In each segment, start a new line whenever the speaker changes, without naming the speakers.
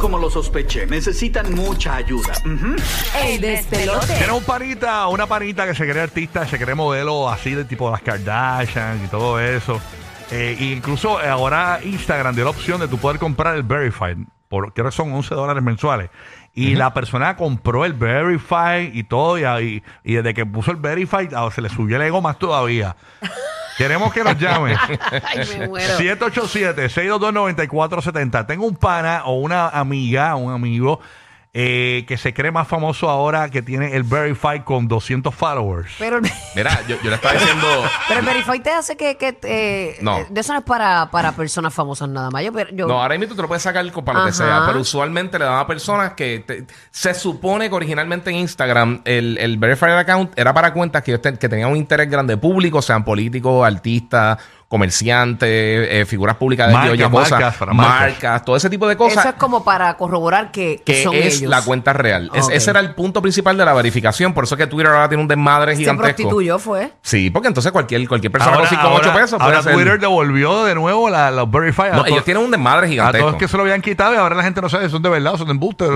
Como lo sospeché, necesitan mucha ayuda. Ujú.
El despelote.
Tiene un panita, una panita que se cree artista, se cree modelo así de tipo las Kardashian y todo eso. Eh, incluso ahora Instagram dio la opción de tú poder comprar el Verified, por, creo que son 11 dólares mensuales. Y la persona compró el Verified y todo, y, ahí- y desde que puso el Verified ah, se le subió el ego más todavía. Queremos que nos llame.
Ay, me muero.
787-622-9470. Tengo un pana o una amiga, un amigo eh, que se cree más famoso ahora que tiene el Verify con 200 followers.
Pero,
Mira, yo, yo le estaba diciendo.
pero el Verify te hace que, que eh,
No.
de eso no es para, para personas famosas nada más. Yo, pero yo
No, ahora mismo tú lo puedes sacar con- para lo que
Ajá.
sea, pero usualmente le dan a personas que te- se supone que originalmente en Instagram el, el verified account era para cuentas que, ellos ten- que tenían un interés grande público, sean políticos, artistas, comerciantes, eh, figuras públicas de
Marcas,
o Y cosas,
marcas, para marcas.
marcas, todo ese tipo de cosas.
eso es como para corroborar que,
que
son
es
ellos.
la cuenta real. Es- ese era el punto principal de la verificación. Por eso que Twitter ahora tiene un desmadre
Se
gigantesco.
prostituyó, fue.
Sí, porque entonces cualquier, cualquier persona con 5 o 8 pesos
ahora Twitter devolvió de nuevo la- los Verify. a
No, ellos tienen un desmadre
a
gigantesco.
todos que se lo habían quitado y ahora la gente no sabe si son de verdad o son de embuste. de-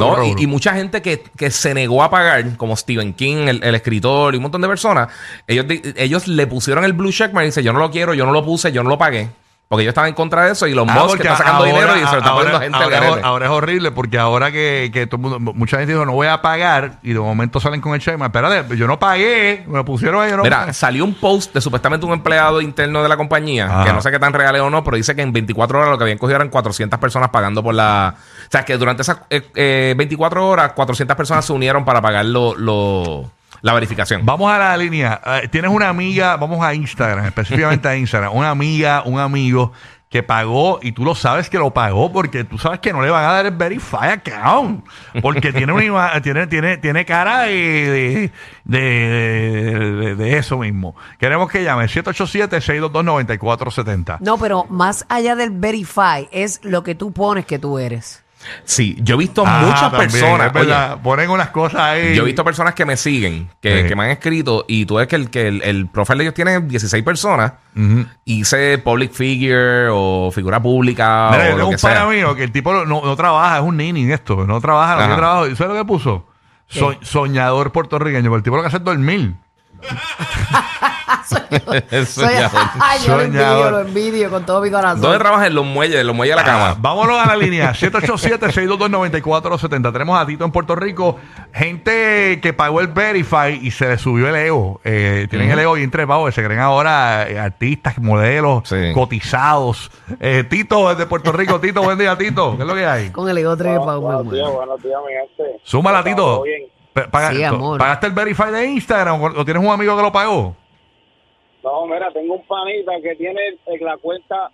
No, y, y mucha gente que, que se negó a pagar, como Stephen King, el, el escritor y un montón de personas, ellos, ellos le pusieron el blue checkmark y dice yo no lo quiero, yo no lo puse, yo no lo pagué. Porque ellos estaban en contra de eso y los
Ah,
Musk está sacando
ahora-
dinero y se lo está poniendo gente al
ahora,
garete.
ahora es horrible porque ahora que, que todo mundo, mucha gente dijo no voy a pagar y de momento salen con el checkmark. Espérate, yo no pagué, me lo pusieron ahí, yo no
Mira,
pagué.
salió un post de supuestamente un empleado interno de la compañía,
Ajá.
que no sé qué tan real es o no, pero dice que en 24 horas lo que habían cogido eran 400 personas pagando por la... O sea, que durante esas eh, eh, 24 horas, 400 personas se unieron para pagar lo, lo- la verificación.
Vamos a la línea. Eh, Tienes una amiga, vamos a Instagram, específicamente a Instagram, una amiga, un amigo que pagó y tú lo sabes que lo pagó porque tú sabes que no le van a dar el verify account porque tiene una ima- tiene tiene tiene cara de de, de- de- de eso mismo. Queremos que llame 787 622 9470.
No, pero más allá del Verify es lo que tú pones que tú eres.
Sí, yo he visto
Ah,
muchas
también,
personas...
es verdad, ponen unas cosas ahí.
Yo he visto personas que me siguen, que,
Sí.
que me han escrito, y tú ves que el, que el, el profile de ellos tiene 16 personas, dice public figure o figura pública
Mira, yo
o
tengo
lo
un
que
pana mío que el tipo no, no trabaja, es un nini en esto, no trabaja, no tiene trabajo. ¿Y sabes lo que puso? So- soñador puertorriqueño, pero el tipo lo que hace es dormir.
Soy,
soñador.
Ay, yo lo envidio, lo envidio con todo mi corazón.
¿Dónde trabajas? En los muelles, en los muelles de la
Ah,
cama.
vámonos a la línea 787-622-9470. Tenemos a Tito en Puerto Rico. Gente que pagó el Verify y se le subió el ego. Eh, tienen el ego bien trepado. Se creen ahora eh, artistas, modelos,
Sí.
cotizados. Eh, Tito es de Puerto Rico. Tito, buen día, Tito. ¿Qué es lo que hay?
Con el ego trepado,
Buenos días, buenos días, mi gente.
Súmala, Tito.
¿Todo bien?
Pa- paga-
Sí, amor.
¿Pagaste el Verify de Instagram o o tienes un amigo que lo pagó?
No, mira, tengo un panita que tiene en la cuenta.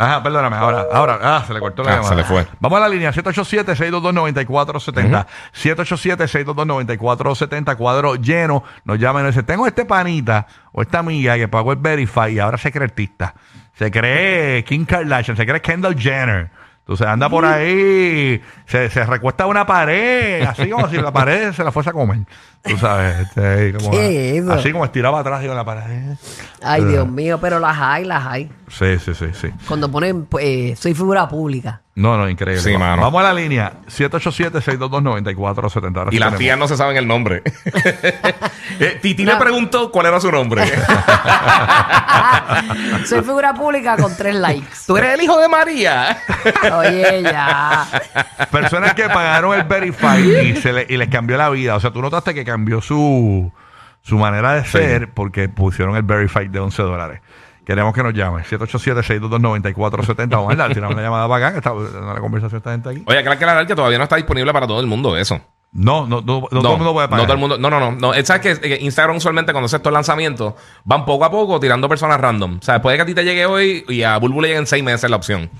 Ajá, perdóname, ahora, ahora, ah, se le cortó la
Ah,
llamada.
se le fue.
Vamos a la línea 787-622-9470. 787-622-9470, cuadro lleno. Nos llama y nos dice, tengo este panita o esta amiga que pagó el Verify y ahora se cree artista. Se cree Kim Kardashian, se cree Kendall Jenner. Entonces anda por ahí, se, se recuesta a una pared, así como si la pared se la fuese a comer. Tú sabes, este, como-
¿Qué es eso?
así como estiraba atrás digo, la pared.
Ay, Dios mío, pero las hay, las hay.
Sí, sí, sí, sí.
Cuando ponen, pues, eh, soy figura pública.
No, no, increíble.
Sí,
Va-
mano.
Vamos a la línea 787-622-9470. Ahora
Y las
tenemos.
tías no se saben el nombre. Eh, Titi le preguntó cuál era su nombre.
soy figura pública con tres likes.
¿Tú eres el hijo de María?
Oye, ya.
Personas que pagaron el Verify y, se le- y les cambió la vida. O sea, tú notaste que cambió su, su manera de ser porque pusieron el Verify de 11 dólares. Queremos que nos llamen. 787-622-9470. Vamos a dar, tiramos una llamada para acá, que está en la conversación esta gente aquí.
Oye, claro que aclarar que todavía no está disponible para todo el mundo eso.
No, no, no, no todo el mundo puede pagar.
No, todo el mundo. No, no, no. no. ¿Sabes que Instagram usualmente cuando hace estos lanzamientos van poco a poco tirando personas random? O sea, puede que a ti te llegue hoy y a Bulbu le lleguen seis meses la opción.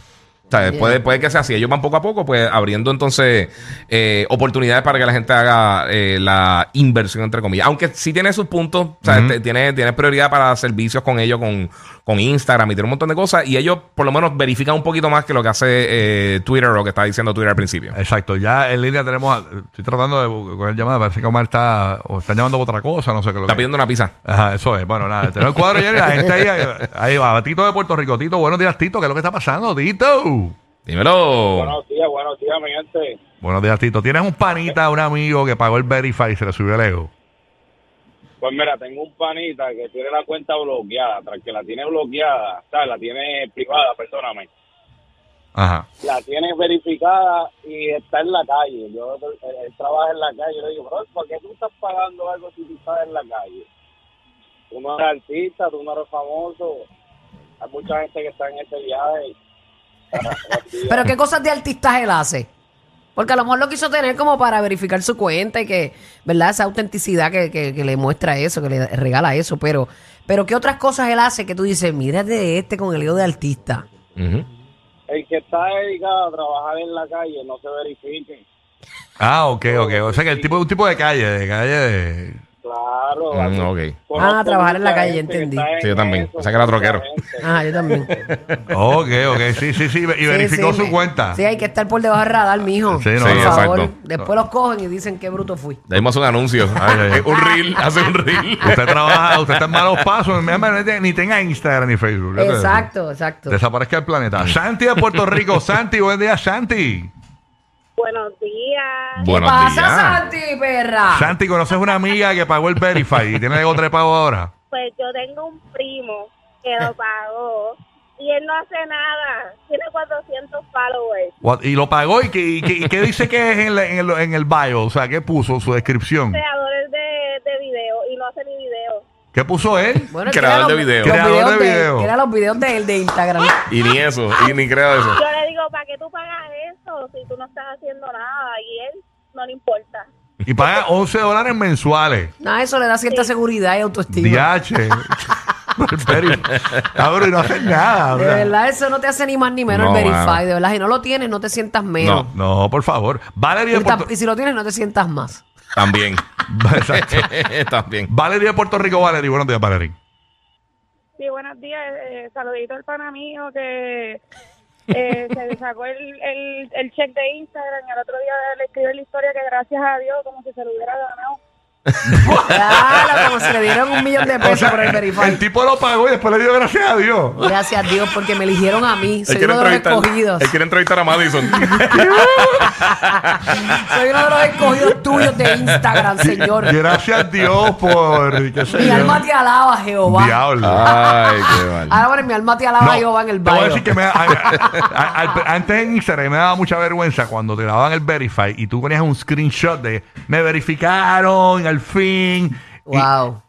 O sea,
Yeah.
puede, puede que sea así. Ellos van poco a poco, pues abriendo entonces eh, oportunidades para que la gente haga eh, la inversión, entre comillas. Aunque sí tiene sus puntos, o sea, te- tiene, tiene prioridad para servicios con ellos, con, con Instagram y tiene un montón de cosas. Y ellos por lo menos verifican un poquito más que lo que hace eh, Twitter o lo que está diciendo Twitter al principio.
Exacto, ya en línea tenemos. a- estoy tratando de coger llamada, parece que Omar está. O están llamando por otra cosa, no sé qué es lo
Está
que-
pidiendo una pizza.
Ajá, eso es. Bueno, nada, tenemos el cuadro lleno y la gente ahí, ahí va. Tito de Puerto Rico. Tito, buenos días, Tito. ¿Qué es lo que está pasando, Tito?
Dímelo.
Buenos días, buenos días, mi gente.
Buenos días, Tito. ¿Tienes un panita, un amigo que pagó el Verify y se le subió el ego?
Pues mira, tengo un panita que tiene la cuenta bloqueada. Tras que la tiene bloqueada, ¿sabes? La tiene privada, perdóname.
Ajá.
La tiene verificada y está en la calle. Yo él trabaja en la calle. Yo le digo, bro, ¿por qué tú estás pagando algo si tú estás en la calle? Tú no eres artista, tú no eres famoso. Hay mucha gente que está en ese viaje.
Pero ¿qué cosas de artistas él hace? Porque a lo mejor lo quiso tener como para verificar su cuenta y que, ¿verdad? Esa autenticidad que, que- que le muestra eso, que le regala eso. Pero, pero ¿qué otras cosas él hace que tú dices, mira de este con el ego de artista?
El que está dedicado a trabajar en la calle no se verifique.
Ah, ok, ok. O sea que el tipo es un tipo de calle, de calle de...
Claro.
Mm,
Ah, trabajar en la calle,
que
entendí.
en
Sí, yo también.
eso,
O sea, que era troquero.
Ah, yo también.
Ok, ok. Sí, sí, sí. Y verificó
sí,
su
me-
cuenta.
Sí, hay que estar por debajo del radar, mijo.
Sí, no,
por
Sí,
favor.
exacto.
Después los cogen y dicen qué bruto fui.
Ya vimos un anuncio.
Ay,
un reel, hace un reel.
Usted trabaja, usted está en malos pasos. Ni tenga Instagram ni Facebook.
Exacto, exacto.
Desaparezca el planeta. Santi de Puerto Rico. Santi, buen día, Santi.
Buenos días.
¿Qué pasa,
días.
Santi, perra?
Santi, ¿conoces una amiga que pagó el Verify y tiene el ego trepado ahora?
Pues yo tengo un primo que lo pagó y él no hace nada. Tiene 400 followers.
What- Y lo pagó y, qué- y qué- y qué dice que es en, la- en el, en el bio, o sea, ¿qué puso su descripción?
Creadores de, de video y no hace ni video.
¿Qué puso él?
Bueno,
Creador
que era
de
los-
video.
Creador
videos
de
de-
video.
eran los videos de él de Instagram.
Y ni eso, y ni creo eso.
Yo le digo, ¿para qué tú pagas eso si tú no estás haciendo nada? Y él no le importa.
Y paga 11 dólares mensuales.
Nada, eso le da cierta seguridad y autoestima.
DH. El Verify. Cabrón, y no hacen nada. o
De
sea.
verdad, eso no te hace ni más ni menos
No,
el Verify.
mano.
De verdad, si no lo tienes, no te sientas menos.
No, por favor. Valerie
Y,
de Puerto
y si lo tienes, no te sientas más.
También.
Exacto.
También.
Valerie de Puerto Rico, Valerie. Buenos días, Valerie.
Sí, buenos días. Eh, saludito al pana mío que eh, se sacó el, el, el check de Instagram. El otro día le escribió la historia que gracias a Dios como si se lo hubiera ganado.
Claro, como si le dieron un millón de
O
pesos
sea,
por el Verify.
el tipo lo pagó y después le dio gracias a Dios.
Gracias a Dios, porque me eligieron a mí. Soy uno de los
entrevistar-
escogidos.
Él quiere entrevistar a Madison.
Soy uno de los escogidos tuyos de Instagram, Señor.
Gracias a Dios por. qué sé
Mi
yo.
alma te alaba, Jehová.
Diablo.
Ay, qué mal.
Ahora, bueno, mi alma te alaba,
No,
Jehová, en el
te voy a
baño.
decir que me, a- a- a- antes en Instagram me daba mucha vergüenza cuando te daban el verify y tú ponías un screenshot de me verificaron al fin. Y
Wow.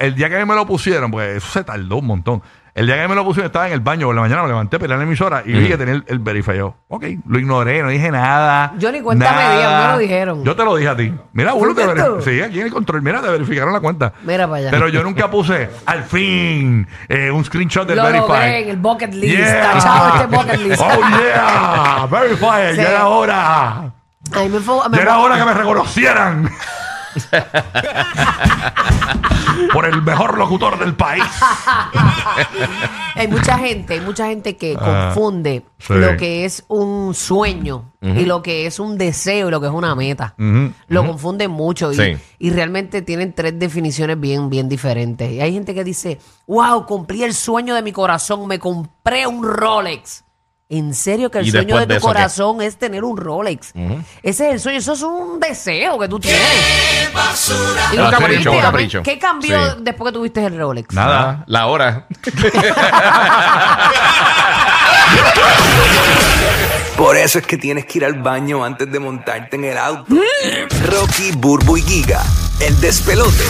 el día que me lo pusieron, pues eso se tardó un montón. El día que me lo pusieron estaba en el baño por la mañana, me levanté, peleé en la emisora y vi que tenía el, el verify. Yo, ok, lo ignoré, no dije nada.
Yo ni cuenta me di, a mí me lo dijeron.
Yo te lo dije a ti. Mira, uno te verificó. Sí, aquí en el control. Mira, te verificaron la cuenta.
Mira para allá.
Pero yo nunca puse al fin eh, un screenshot del
Lo
Verify.
en el bucket list.
Yeah.
Tachado este bucket list.
Oh yeah, Verify,
Sí.
ya era hora.
A mí me fue- me
Ya era hora que me reconocieran. Por el mejor locutor del país.
Hay mucha gente, hay mucha gente que
Ah,
confunde
sí.
lo que es un sueño y lo que es un deseo y lo que es una meta. Lo confunden mucho y,
Sí.
y realmente tienen tres definiciones bien, bien diferentes. Y hay gente que dice, wow, cumplí el sueño de mi corazón, me compré un Rolex. ¿En serio que el
¿Y
sueño de
de
tu
eso qué?
corazón es tener un Rolex? Ese es el sueño, eso es un deseo que tú tienes. Y
Un
lo que
capricho, un capricho.
¿Qué cambió
Sí.
después que tuviste el Rolex?
Nada.
Ah, La hora.
Por eso es que tienes que ir al baño antes de montarte en el auto. Rocky, Burbu y Giga, el despelote.